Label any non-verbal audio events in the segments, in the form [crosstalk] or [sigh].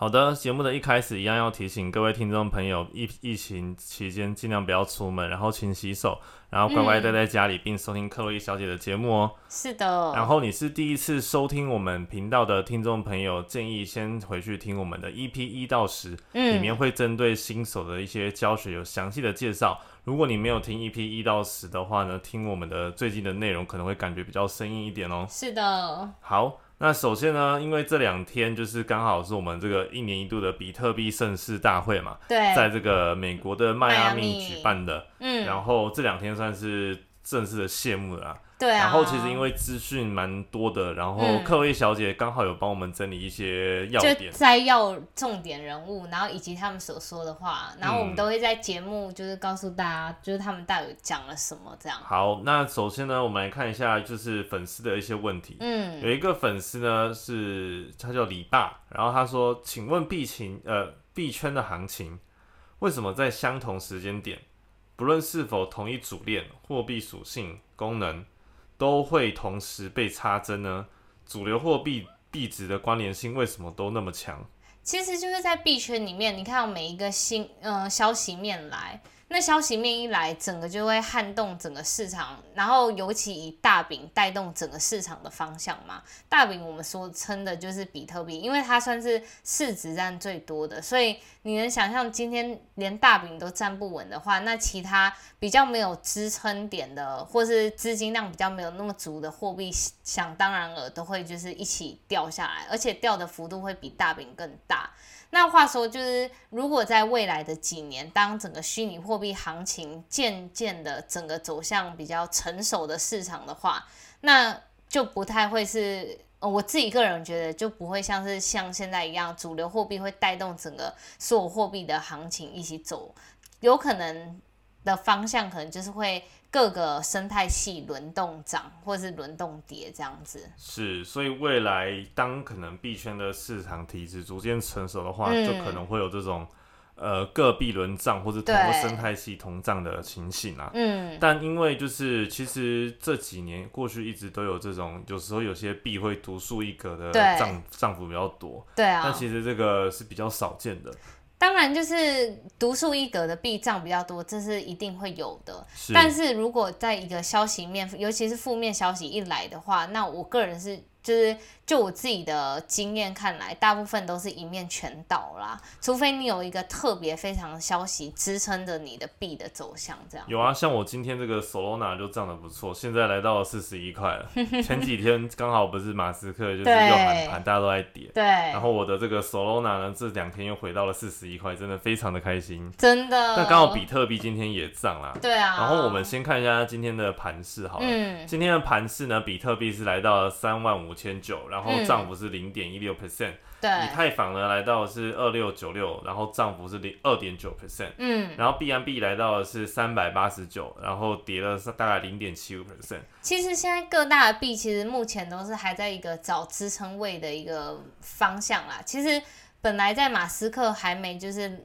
好的，节目的一开始一样要提醒各位听众朋友，疫疫情期间尽量不要出门，然后勤洗手，然后乖乖待在家里，并收听克洛伊小姐的节目哦。是的。然后你是第一次收听我们频道的听众朋友，建议先回去听我们的 EP 一到十，里面会针对新手的一些教学有详细的介绍。如果你没有听 EP 一到十的话呢，听我们的最近的内容可能会感觉比较生硬一点哦。是的。好。那首先呢，因为这两天就是刚好是我们这个一年一度的比特币盛世大会嘛，对，在这个美国的迈阿密举办的，嗯，然后这两天算是正式的谢幕了。对啊，然后其实因为资讯蛮多的，然后克薇小姐刚好有帮我们整理一些要点，摘要重点人物，然后以及他们所说的话，然后我们都会在节目就是告诉大家，就是他们到底讲了什么这样。好，那首先呢，我们来看一下就是粉丝的一些问题。嗯，有一个粉丝呢是他叫李爸，然后他说，请问币情呃币圈的行情为什么在相同时间点，不论是否同一主链、货币属性、功能？都会同时被插针呢？主流货币币值的关联性为什么都那么强？其实就是在币圈里面，你看到每一个新呃消息面来。那消息面一来，整个就会撼动整个市场，然后尤其以大饼带动整个市场的方向嘛。大饼我们说称的就是比特币，因为它算是市值占最多的，所以你能想象今天连大饼都站不稳的话，那其他比较没有支撑点的，或是资金量比较没有那么足的货币，想当然了都会就是一起掉下来，而且掉的幅度会比大饼更大。那话说，就是如果在未来的几年，当整个虚拟货币行情渐渐的整个走向比较成熟的市场的话，那就不太会是，我自己个人觉得就不会像是像现在一样，主流货币会带动整个所有货币的行情一起走，有可能的方向可能就是会。各个生态系轮动涨或者是轮动跌这样子，是，所以未来当可能币圈的市场体制逐渐成熟的话，就可能会有这种呃各币轮涨或者同个生态系同涨的情形啊。嗯，但因为就是其实这几年过去一直都有这种，有时候有些币会独树一格的涨涨幅比较多，对啊，但其实这个是比较少见的。当然，就是独树一格的避障比较多，这是一定会有的。但是如果在一个消息面，尤其是负面消息一来的话，那我个人是。就是就我自己的经验看来，大部分都是一面全倒啦，除非你有一个特别非常的消息支撑着你的币的走向，这样。有啊，像我今天这个 Solana 就涨得不错，现在来到了四十一块了。前几天 [laughs] 刚好不是马斯克就是又喊盘，大家都在跌。对。然后我的这个 Solana 呢，这两天又回到了四十一块，真的非常的开心。真的。那刚好比特币今天也涨了。对啊。然后我们先看一下今天的盘势好了。嗯。今天的盘势呢，比特币是来到了三万五。千九，然后涨幅是零点一六 percent，对，以太坊呢来到是二六九六，然后涨幅是零二点九 percent，嗯，然后 B M B 来到的是三百八十九，然后跌了大概零点七五 percent。其实现在各大的币其实目前都是还在一个找支撑位的一个方向啦。其实本来在马斯克还没就是。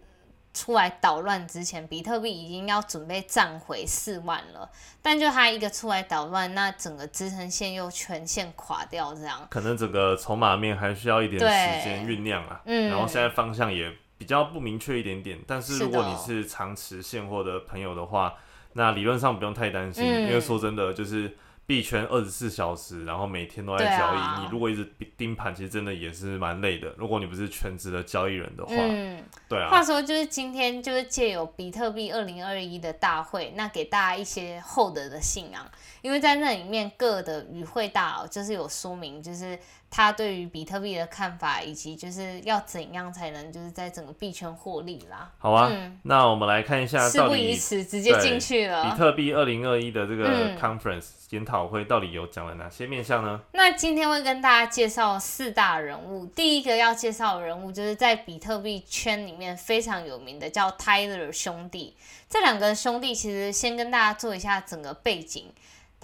出来捣乱之前，比特币已经要准备涨回四万了，但就他一个出来捣乱，那整个支撑线又全线垮掉，这样可能整个筹码面还需要一点时间酝酿啊。嗯，然后现在方向也比较不明确一点点，但是如果你是长持现货的朋友的话，那理论上不用太担心，因为说真的就是。币圈二十四小时，然后每天都在交易。你如果一直盯盘，其实真的也是蛮累的。如果你不是全职的交易人的话，嗯，对啊。话说，就是今天就是借有比特币二零二一的大会，那给大家一些厚德的信仰，因为在那里面各的与会大佬就是有说明，就是。他对于比特币的看法，以及就是要怎样才能就是在整个币圈获利啦。好啊，那我们来看一下，事不宜迟，直接进去了。比特币二零二一的这个 conference 研讨会到底有讲了哪些面向呢？那今天会跟大家介绍四大人物。第一个要介绍的人物，就是在比特币圈里面非常有名的，叫 Tyler 兄弟。这两个兄弟其实先跟大家做一下整个背景。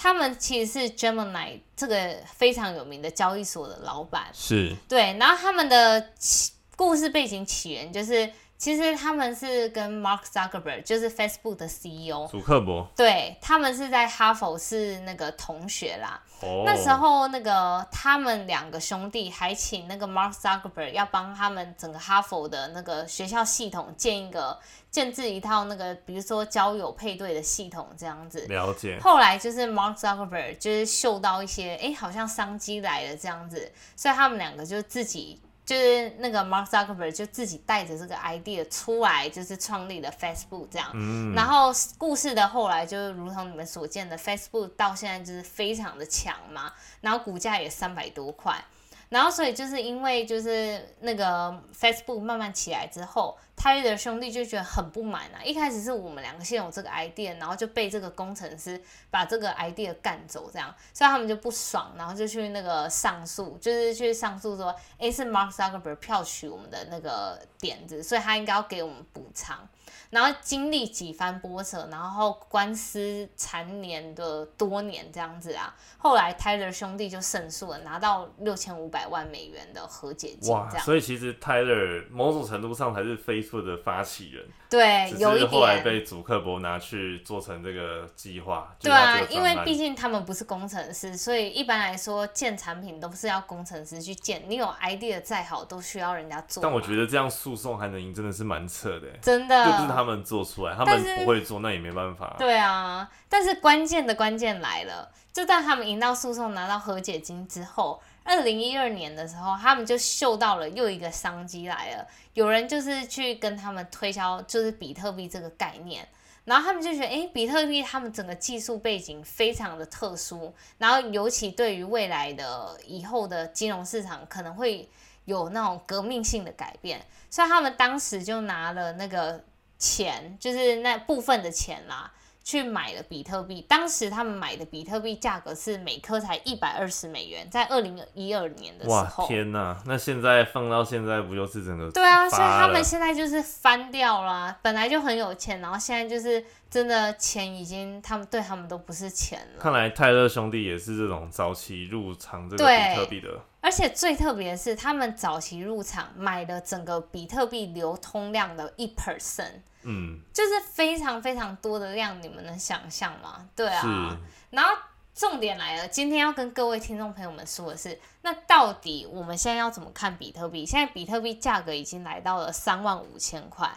他们其实是 Gemini 这个非常有名的交易所的老板，是对。然后他们的起故事背景起源就是，其实他们是跟 Mark Zuckerberg，就是 Facebook 的 CEO，祖克伯，对他们是在哈佛是那个同学啦。哦。那时候那个他们两个兄弟还请那个 Mark Zuckerberg 要帮他们整个哈佛的那个学校系统建一个。建制一套那个，比如说交友配对的系统这样子。了解。后来就是 Mark Zuckerberg 就是嗅到一些，哎，好像商机来了这样子，所以他们两个就自己，就是那个 Mark Zuckerberg 就自己带着这个 idea 出来，就是创立了 Facebook 这样。嗯。然后故事的后来就如同你们所见的，Facebook 到现在就是非常的强嘛，然后股价也三百多块。然后，所以就是因为就是那个 Facebook 慢慢起来之后，泰勒的兄弟就觉得很不满啊。一开始是我们两个先有这个 idea，然后就被这个工程师把这个 idea 干走，这样，所以他们就不爽，然后就去那个上诉，就是去上诉说，哎，是 Mark Zuckerberg 票取我们的那个点子，所以他应该要给我们补偿。然后经历几番波折，然后官司缠绵的多年这样子啊，后来 Tyler 兄弟就胜诉了，拿到六千五百万美元的和解金。哇，所以其实 Tyler 某种程度上才是 Facebook 的发起人。对，有一点。后来被祖克伯拿去做成这个计划。对啊，因为毕竟他们不是工程师，所以一般来说建产品都是要工程师去建。你有 idea 再好，都需要人家做。但我觉得这样诉讼还能赢，真的是蛮扯的。真的。们做出来，他们不会做，那也没办法。对啊，但是关键的关键来了，就在他们赢到诉讼拿到和解金之后，二零一二年的时候，他们就嗅到了又一个商机来了。有人就是去跟他们推销，就是比特币这个概念，然后他们就觉得，哎，比特币他们整个技术背景非常的特殊，然后尤其对于未来的以后的金融市场可能会有那种革命性的改变，所以他们当时就拿了那个。钱就是那部分的钱啦，去买了比特币。当时他们买的比特币价格是每颗才一百二十美元，在二零一二年的时候。哇天哪！那现在放到现在不就是整个？对啊，所以他们现在就是翻掉了。本来就很有钱，然后现在就是真的钱已经他们对他们都不是钱了。看来泰勒兄弟也是这种早期入场这个比特币的。而且最特别的是，他们早期入场买了整个比特币流通量的一 percent。嗯，就是非常非常多的量，你们能想象吗？对啊，然后重点来了，今天要跟各位听众朋友们说的是，那到底我们现在要怎么看比特币？现在比特币价格已经来到了三万五千块，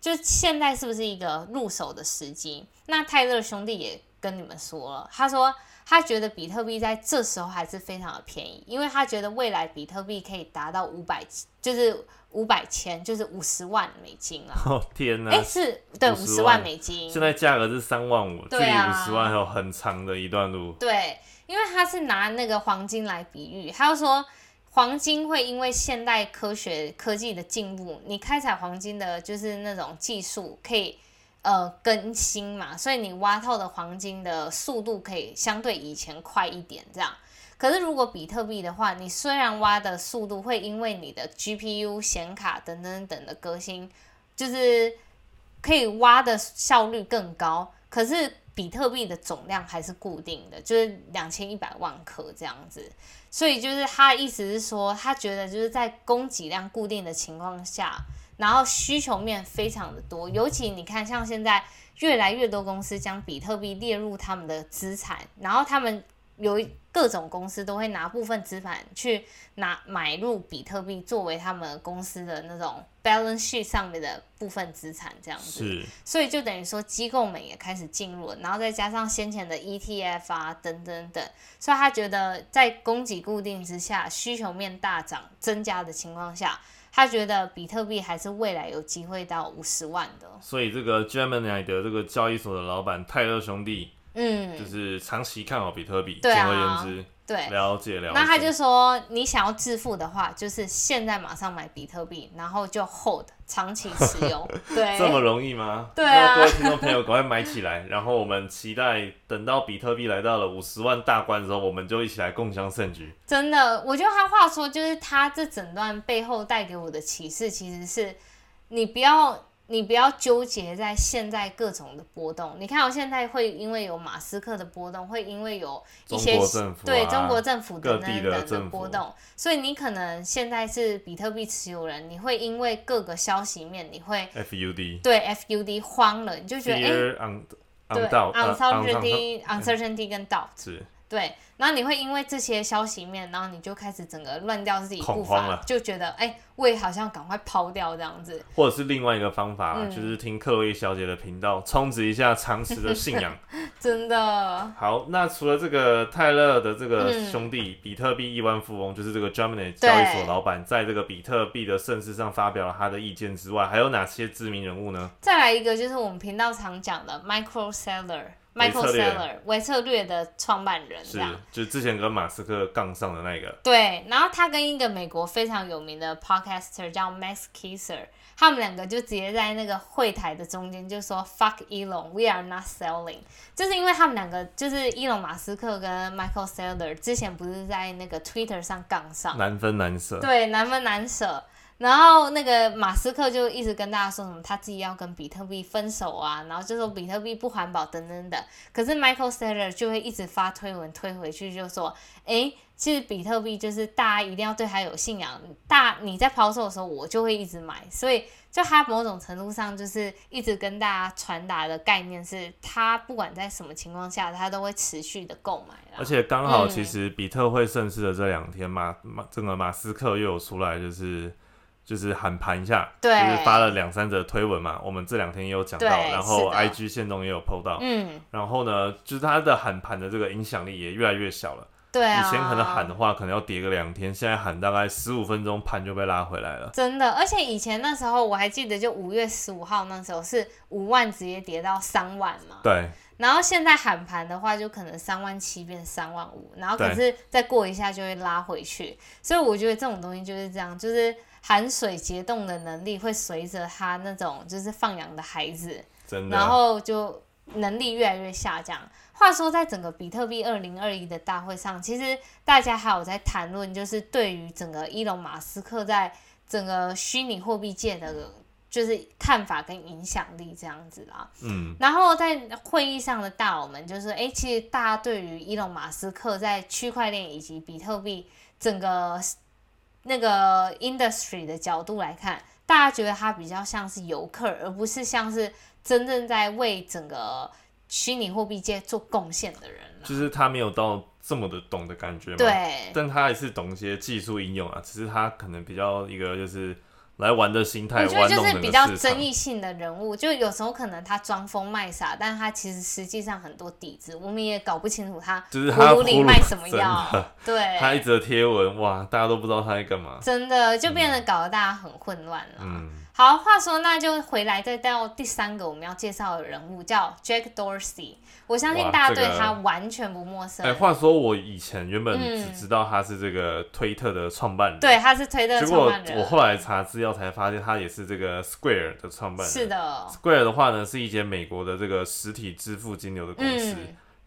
就现在是不是一个入手的时机？那泰勒兄弟也跟你们说了，他说他觉得比特币在这时候还是非常的便宜，因为他觉得未来比特币可以达到五百，就是。五百千就是五十万美金啊！[laughs] 哦天哪！哎，是对五十万美金。现在价格是三万五，距离五十万还有很长的一段路。对，因为他是拿那个黄金来比喻，他就说黄金会因为现代科学科技的进步，你开采黄金的就是那种技术可以呃更新嘛，所以你挖透的黄金的速度可以相对以前快一点，这样。可是，如果比特币的话，你虽然挖的速度会因为你的 GPU 显卡等等等的革新，就是可以挖的效率更高，可是比特币的总量还是固定的，就是两千一百万颗这样子。所以，就是他的意思是说，他觉得就是在供给量固定的情况下，然后需求面非常的多，尤其你看，像现在越来越多公司将比特币列入他们的资产，然后他们。有各种公司都会拿部分资产去拿买入比特币，作为他们公司的那种 balance sheet 上面的部分资产，这样子。所以就等于说机构们也开始进入了，然后再加上先前的 ETF 啊等等等，所以他觉得在供给固定之下，需求面大涨增加的情况下，他觉得比特币还是未来有机会到五十万的。所以这个 Gemini 的这个交易所的老板泰勒兄弟。嗯，就是长期看好比特币。简而言之，对，了解了解。那他就说，你想要致富的话，就是现在马上买比特币，然后就 hold 长期持有。[laughs] 对，这么容易吗？对啊，各位听众朋友，赶快买起来。然后我们期待等到比特币来到了五十万大关的时候，我们就一起来共享盛举。真的，我觉得他话说，就是他这整段背后带给我的启示，其实是你不要。你不要纠结在现在各种的波动。你看，我现在会因为有马斯克的波动，会因为有一些对中国政府的等等的波动，所以你可能现在是比特币持有人，你会因为各个消息面，你会 FUD 对 FUD 慌了，你就觉得哎，对 uncertainty uncertainty 跟 doubt 是。对，然后你会因为这些消息面，然后你就开始整个乱掉自己步伐，就觉得哎，胃好像赶快抛掉这样子。或者是另外一个方法，就是听克洛伊小姐的频道，充值一下常识的信仰。[laughs] 真的。好，那除了这个泰勒的这个兄弟，比特币亿万富翁，就是这个 Germany 交易所老板，在这个比特币的盛世上发表了他的意见之外，还有哪些知名人物呢？再来一个，就是我们频道常讲的 Micro Seller。Michael Saylor，微策略的创办人，是，就之前跟马斯克杠上的那个。对，然后他跟一个美国非常有名的 podcaster 叫 Max Keiser，他们两个就直接在那个会台的中间就说 “fuck Elon”，we are not selling，就是因为他们两个就是伊隆马斯克跟 Michael Saylor 之前不是在那个 Twitter 上杠上，难分难舍。对，难分难舍。然后那个马斯克就一直跟大家说什么他自己要跟比特币分手啊，然后就说比特币不环保等等等。可是 Michael Saylor 就会一直发推文推回去，就说：哎，其实比特币就是大家一定要对它有信仰。大你在抛售的时候，我就会一直买。所以就他某种程度上就是一直跟大家传达的概念是，他不管在什么情况下，他都会持续的购买。而且刚好其实比特会盛世的这两天，马马这个马斯克又有出来就是。就是喊盘一下，就是发了两三则推文嘛。我们这两天也有讲到，然后 I G 线中也有 PO 到。嗯，然后呢，就是他的喊盘的这个影响力也越来越小了。对啊，以前可能喊的话，可能要跌个两天，现在喊大概十五分钟，盘就被拉回来了。真的，而且以前那时候我还记得，就五月十五号那时候是五万直接跌到三万嘛。对。然后现在喊盘的话，就可能三万七变三万五，然后可是再过一下就会拉回去。所以我觉得这种东西就是这样，就是。含水结冻的能力会随着他那种就是放养的孩子，然后就能力越来越下降。话说，在整个比特币二零二一的大会上，其实大家还有在谈论，就是对于整个伊隆马斯克在整个虚拟货币界的，就是看法跟影响力这样子啦。嗯，然后在会议上的大佬们就是，哎，其实大家对于伊隆马斯克在区块链以及比特币整个。那个 industry 的角度来看，大家觉得他比较像是游客，而不是像是真正在为整个虚拟货币界做贡献的人。就是他没有到这么的懂的感觉嘛。对。但他还是懂一些技术应用啊，只是他可能比较一个就是。来玩的心态，我觉得就是比较争议性的人物，就有时候可能他装疯卖傻，但他其实实际上很多底子，我们也搞不清楚他就是他里卖什么药。[laughs] 对，他一则贴文，哇，大家都不知道他在干嘛，真的就变得搞得大家很混乱了。嗯。好，话说那就回来再到第三个我们要介绍的人物，叫 Jack Dorsey。我相信大家对他完全不陌生。哎，话说我以前原本只知道他是这个推特的创办人，对，他是推特创办人。我后来查资料才发现，他也是这个 Square 的创办人。是的，Square 的话呢，是一间美国的这个实体支付金流的公司。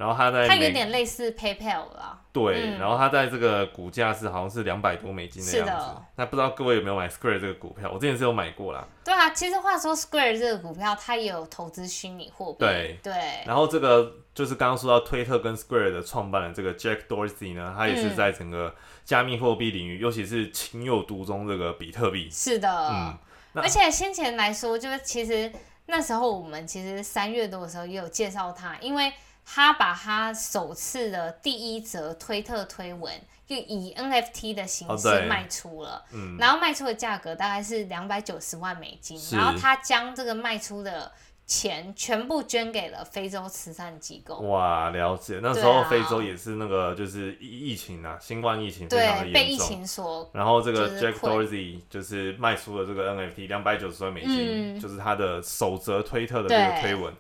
然后他在，它有点类似 PayPal 啦。对，然后它在这个股价是好像是两百多美金的样子。那不知道各位有没有买 Square 这个股票？我之前是有买过啦。对啊，其实话说 Square 这个股票，它也有投资虚拟货币。对对。然后这个就是刚刚说到推特跟 Square 的创办人这个 Jack Dorsey 呢，他也是在整个加密货币领域，尤其是情有独钟这个比特币。是的。嗯。而且先前来说，就是其实那时候我们其实三月多的时候也有介绍他，因为。他把他首次的第一则推特推文，就以 NFT 的形式卖出了，然后卖出的价格大概是两百九十万美金，然后他将这个卖出的钱全部捐给了非洲慈善机构。哇，了解，那时候非洲也是那个就是疫疫情啊，新冠疫情非常的严重，被疫情所，然后这个 Jack Dorsey 就是卖出了这个 NFT 两百九十万美金，就是他的首则推特的这个推文。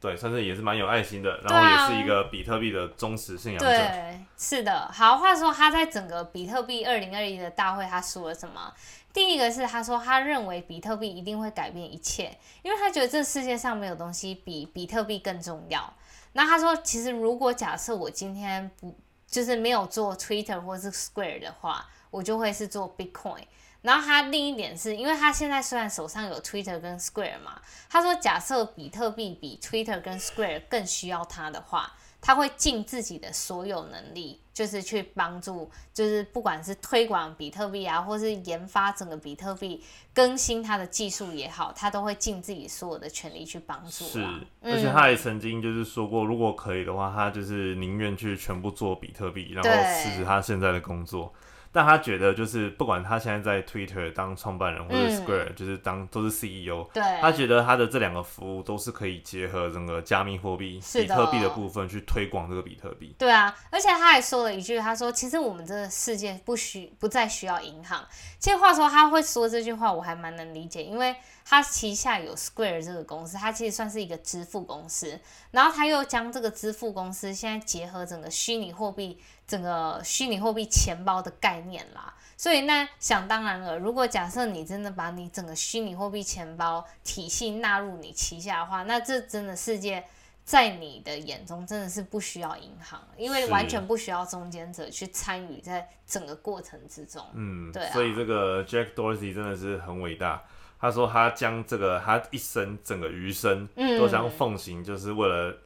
对，算是也是蛮有爱心的，然后也是一个比特币的忠实信仰者。对，是的。好，话说他在整个比特币二零二一的大会，他说了什么？第一个是他说，他认为比特币一定会改变一切，因为他觉得这世界上没有东西比比特币更重要。那他说，其实如果假设我今天不就是没有做 Twitter 或是 Square 的话，我就会是做 Bitcoin。然后他另一点是因为他现在虽然手上有 Twitter 跟 Square 嘛，他说假设比特币比 Twitter 跟 Square 更需要他的话。他会尽自己的所有能力，就是去帮助，就是不管是推广比特币啊，或是研发整个比特币更新它的技术也好，他都会尽自己所有的全力去帮助。是，而且他也曾经就是说过，如果可以的话，他就是宁愿去全部做比特币，然后辞职他现在的工作。但他觉得，就是不管他现在在 Twitter 当创办人，或者 Square 就是当都是 CEO，对，他觉得他的这两个服务都是可以结合整个加密货币、比特币的部分去推广这个比特币。对啊，而且他还说了一句，他说：“其实我们这个世界不需不再需要银行。”其实话说他会说这句话，我还蛮能理解，因为他旗下有 Square 这个公司，他其实算是一个支付公司，然后他又将这个支付公司现在结合整个虚拟货币。整个虚拟货币钱包的概念啦，所以那想当然了，如果假设你真的把你整个虚拟货币钱包体系纳入你旗下的话，那这真的世界在你的眼中真的是不需要银行，因为完全不需要中间者去参与在整个过程之中。嗯，对。所以这个 Jack Dorsey 真的是很伟大，他说他将这个他一生整个余生都将奉行，就是为了。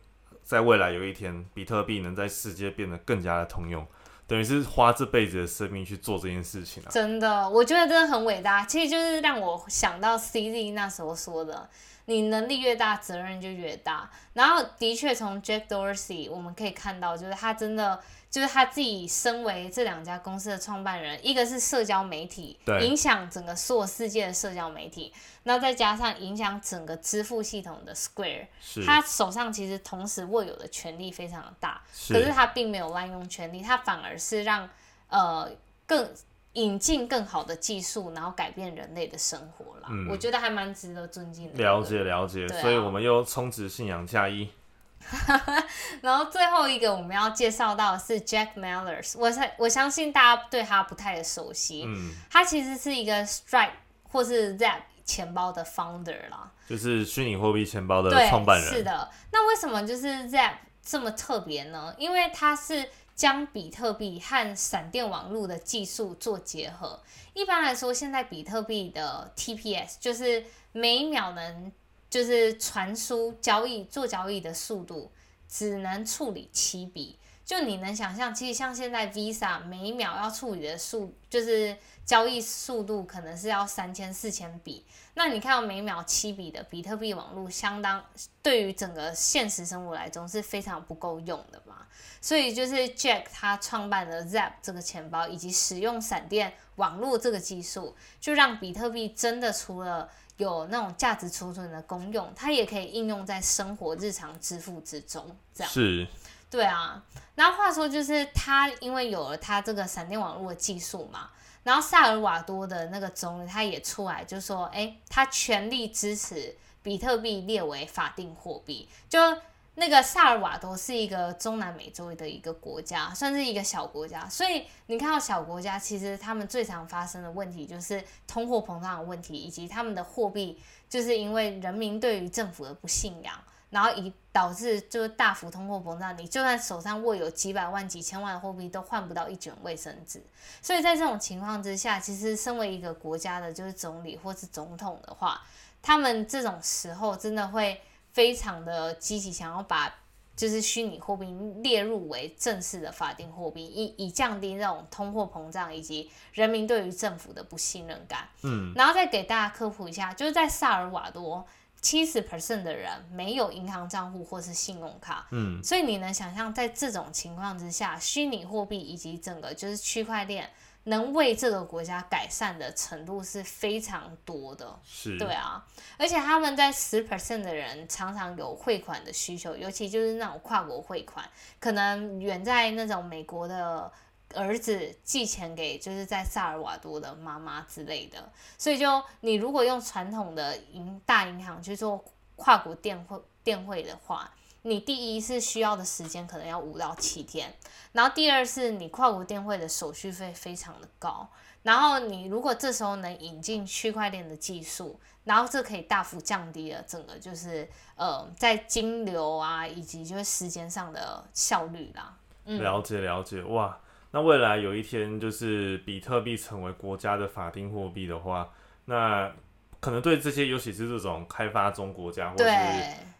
在未来有一天，比特币能在世界变得更加的通用，等于是花这辈子的生命去做这件事情啊！真的，我觉得真的很伟大。其实就是让我想到 CZ 那时候说的：“你能力越大，责任就越大。”然后的确，从 Jack Dorsey 我们可以看到，就是他真的。就是他自己身为这两家公司的创办人，一个是社交媒体，影响整个所有世界的社交媒体，那再加上影响整个支付系统的 Square，他手上其实同时握有的权力非常的大，可是他并没有滥用权力，他反而是让呃更引进更好的技术，然后改变人类的生活了。我觉得还蛮值得尊敬的。了解了解，所以我们又充值信仰加一。[laughs] 然后最后一个我们要介绍到的是 Jack Mallers，我相我相信大家对他不太的熟悉，嗯，他其实是一个 Stripe 或是 Zap 钱包的 founder 啦，就是虚拟货币钱包的创办人。是的，那为什么就是 Zap 这么特别呢？因为它是将比特币和闪电网络的技术做结合。一般来说，现在比特币的 TPS 就是每秒能。就是传输交易做交易的速度只能处理七笔，就你能想象，其实像现在 Visa 每秒要处理的速，就是交易速度可能是要三千四千笔。那你看到每秒七笔的比特币网络，相当对于整个现实生活来说是非常不够用的嘛。所以就是 Jack 他创办了 Zap 这个钱包，以及使用闪电网络这个技术，就让比特币真的除了有那种价值储存的功用，它也可以应用在生活日常支付之中。这样是，对啊。然后话说，就是他因为有了他这个闪电网络的技术嘛，然后萨尔瓦多的那个总理他也出来就说，哎，他全力支持比特币列为法定货币，就。那个萨尔瓦多是一个中南美洲的一个国家，算是一个小国家，所以你看到小国家，其实他们最常发生的问题就是通货膨胀的问题，以及他们的货币就是因为人民对于政府的不信仰，然后以导致就是大幅通货膨胀。你就算手上握有几百万、几千万的货币，都换不到一卷卫生纸。所以在这种情况之下，其实身为一个国家的就是总理或是总统的话，他们这种时候真的会。非常的积极，想要把就是虚拟货币列入为正式的法定货币，以以降低这种通货膨胀以及人民对于政府的不信任感。嗯，然后再给大家科普一下，就是在萨尔瓦多，七十 percent 的人没有银行账户或是信用卡。嗯，所以你能想象，在这种情况之下，虚拟货币以及整个就是区块链。能为这个国家改善的程度是非常多的，是。对啊，而且他们在十 percent 的人常常有汇款的需求，尤其就是那种跨国汇款，可能远在那种美国的儿子寄钱给就是在萨尔瓦多的妈妈之类的，所以就你如果用传统的银大银行去做跨国电汇电汇的话。你第一是需要的时间可能要五到七天，然后第二是你跨国电汇的手续费非常的高，然后你如果这时候能引进区块链的技术，然后这可以大幅降低了整个就是呃在金流啊以及就是时间上的效率啦。了解了解，哇，那未来有一天就是比特币成为国家的法定货币的话，那可能对这些尤其是这种开发中国家或者是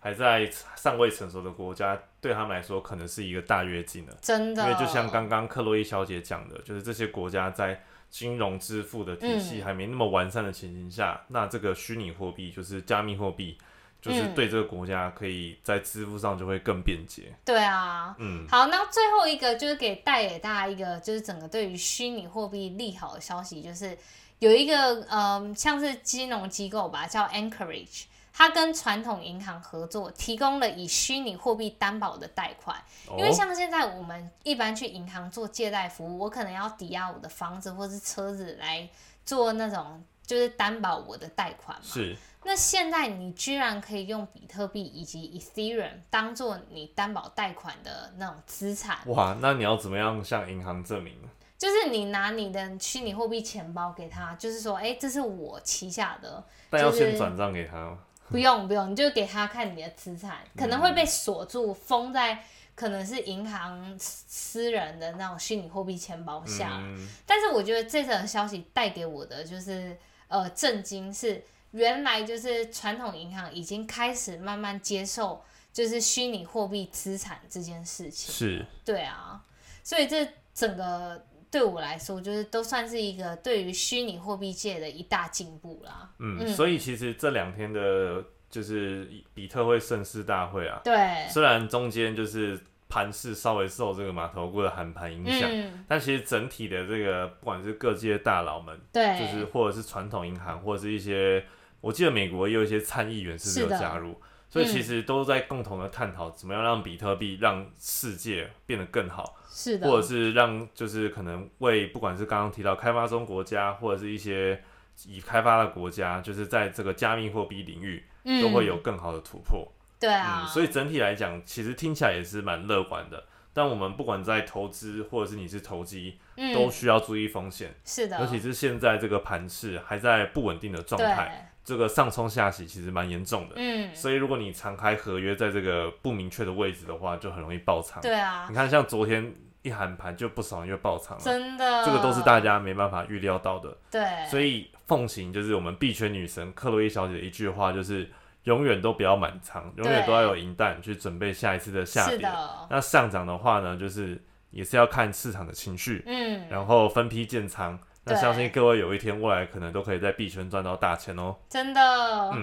还在尚未成熟的国家，对他们来说可能是一个大跃进了。真的，因为就像刚刚克洛伊小姐讲的，就是这些国家在。金融支付的体系还没那么完善的情形下，那这个虚拟货币就是加密货币，就是对这个国家可以在支付上就会更便捷。对啊，嗯，好，那最后一个就是给带给大家一个就是整个对于虚拟货币利好的消息，就是有一个嗯，像是金融机构吧，叫 Anchorage。它跟传统银行合作，提供了以虚拟货币担保的贷款。因为像现在我们一般去银行做借贷服务，我可能要抵押我的房子或是车子来做那种就是担保我的贷款嘛。是。那现在你居然可以用比特币以及 Ethereum 当做你担保贷款的那种资产。哇，那你要怎么样向银行证明呢？就是你拿你的虚拟货币钱包给他，就是说，哎，这是我旗下的。但要先转账给他吗。不用不用，你就给他看你的资产，可能会被锁住，封在可能是银行私人的那种虚拟货币钱包下。但是我觉得这则消息带给我的就是呃震惊，是原来就是传统银行已经开始慢慢接受就是虚拟货币资产这件事情。是，对啊，所以这整个。对我来说，就是都算是一个对于虚拟货币界的一大进步啦。嗯，所以其实这两天的，就是比特会盛世大会啊。对。虽然中间就是盘势稍微受这个码头股的喊盘影响，但其实整体的这个，不管是各界大佬们，对，就是或者是传统银行，或者是一些，我记得美国也有一些参议员是没有加入，所以其实都在共同的探讨怎么样让比特币让世界变得更好。是的，或者是让就是可能为不管是刚刚提到开发中国家，或者是一些已开发的国家，就是在这个加密货币领域都会有更好的突破。对啊，所以整体来讲，其实听起来也是蛮乐观的。但我们不管在投资或者是你是投机，都需要注意风险。是的，尤其是现在这个盘势还在不稳定的状态，这个上冲下洗其实蛮严重的。嗯，所以如果你常开合约在这个不明确的位置的话，就很容易爆仓。对啊，你看像昨天。一喊盘就不少人就爆仓了，真的，这个都是大家没办法预料到的。对，所以奉行就是我们币圈女神克洛伊小姐的一句话，就是永远都不要满仓，永远都要有银弹去准备下一次的下跌。那上涨的话呢，就是也是要看市场的情绪，嗯，然后分批建仓。那相信各位有一天未来可能都可以在币圈赚到大钱哦。真的，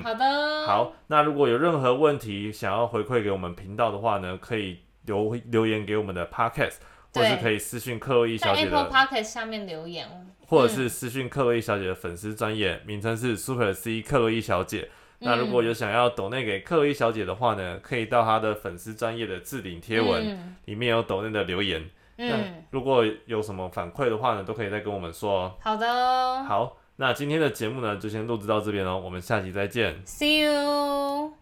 好的。好，那如果有任何问题想要回馈给我们频道的话呢，可以留留言给我们的 Podcast。或是可以私信克洛伊小姐的 Apple Podcast 下面留言，或者是私信克洛伊小姐的粉丝专业名称是 Super C 克洛伊小姐。那如果有想要抖内给克洛伊小姐的话呢，可以到她的粉丝专业的置顶贴文里面有抖内的留言。嗯，如果有什么反馈的话呢，都可以再跟我们说。好的。好，那今天的节目呢，就先录制到这边喽，我们下期再见。See you。